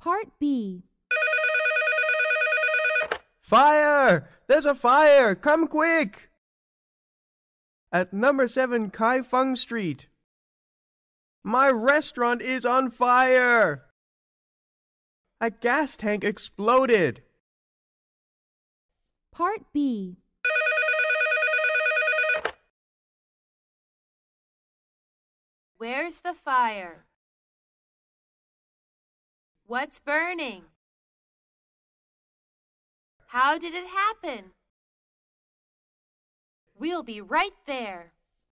Part B. Fire! There's a fire! Come quick! At number 7 Kaifeng Street. My restaurant is on fire! A gas tank exploded. Part B. Where's the fire? What's burning? How did it happen? We'll be right there.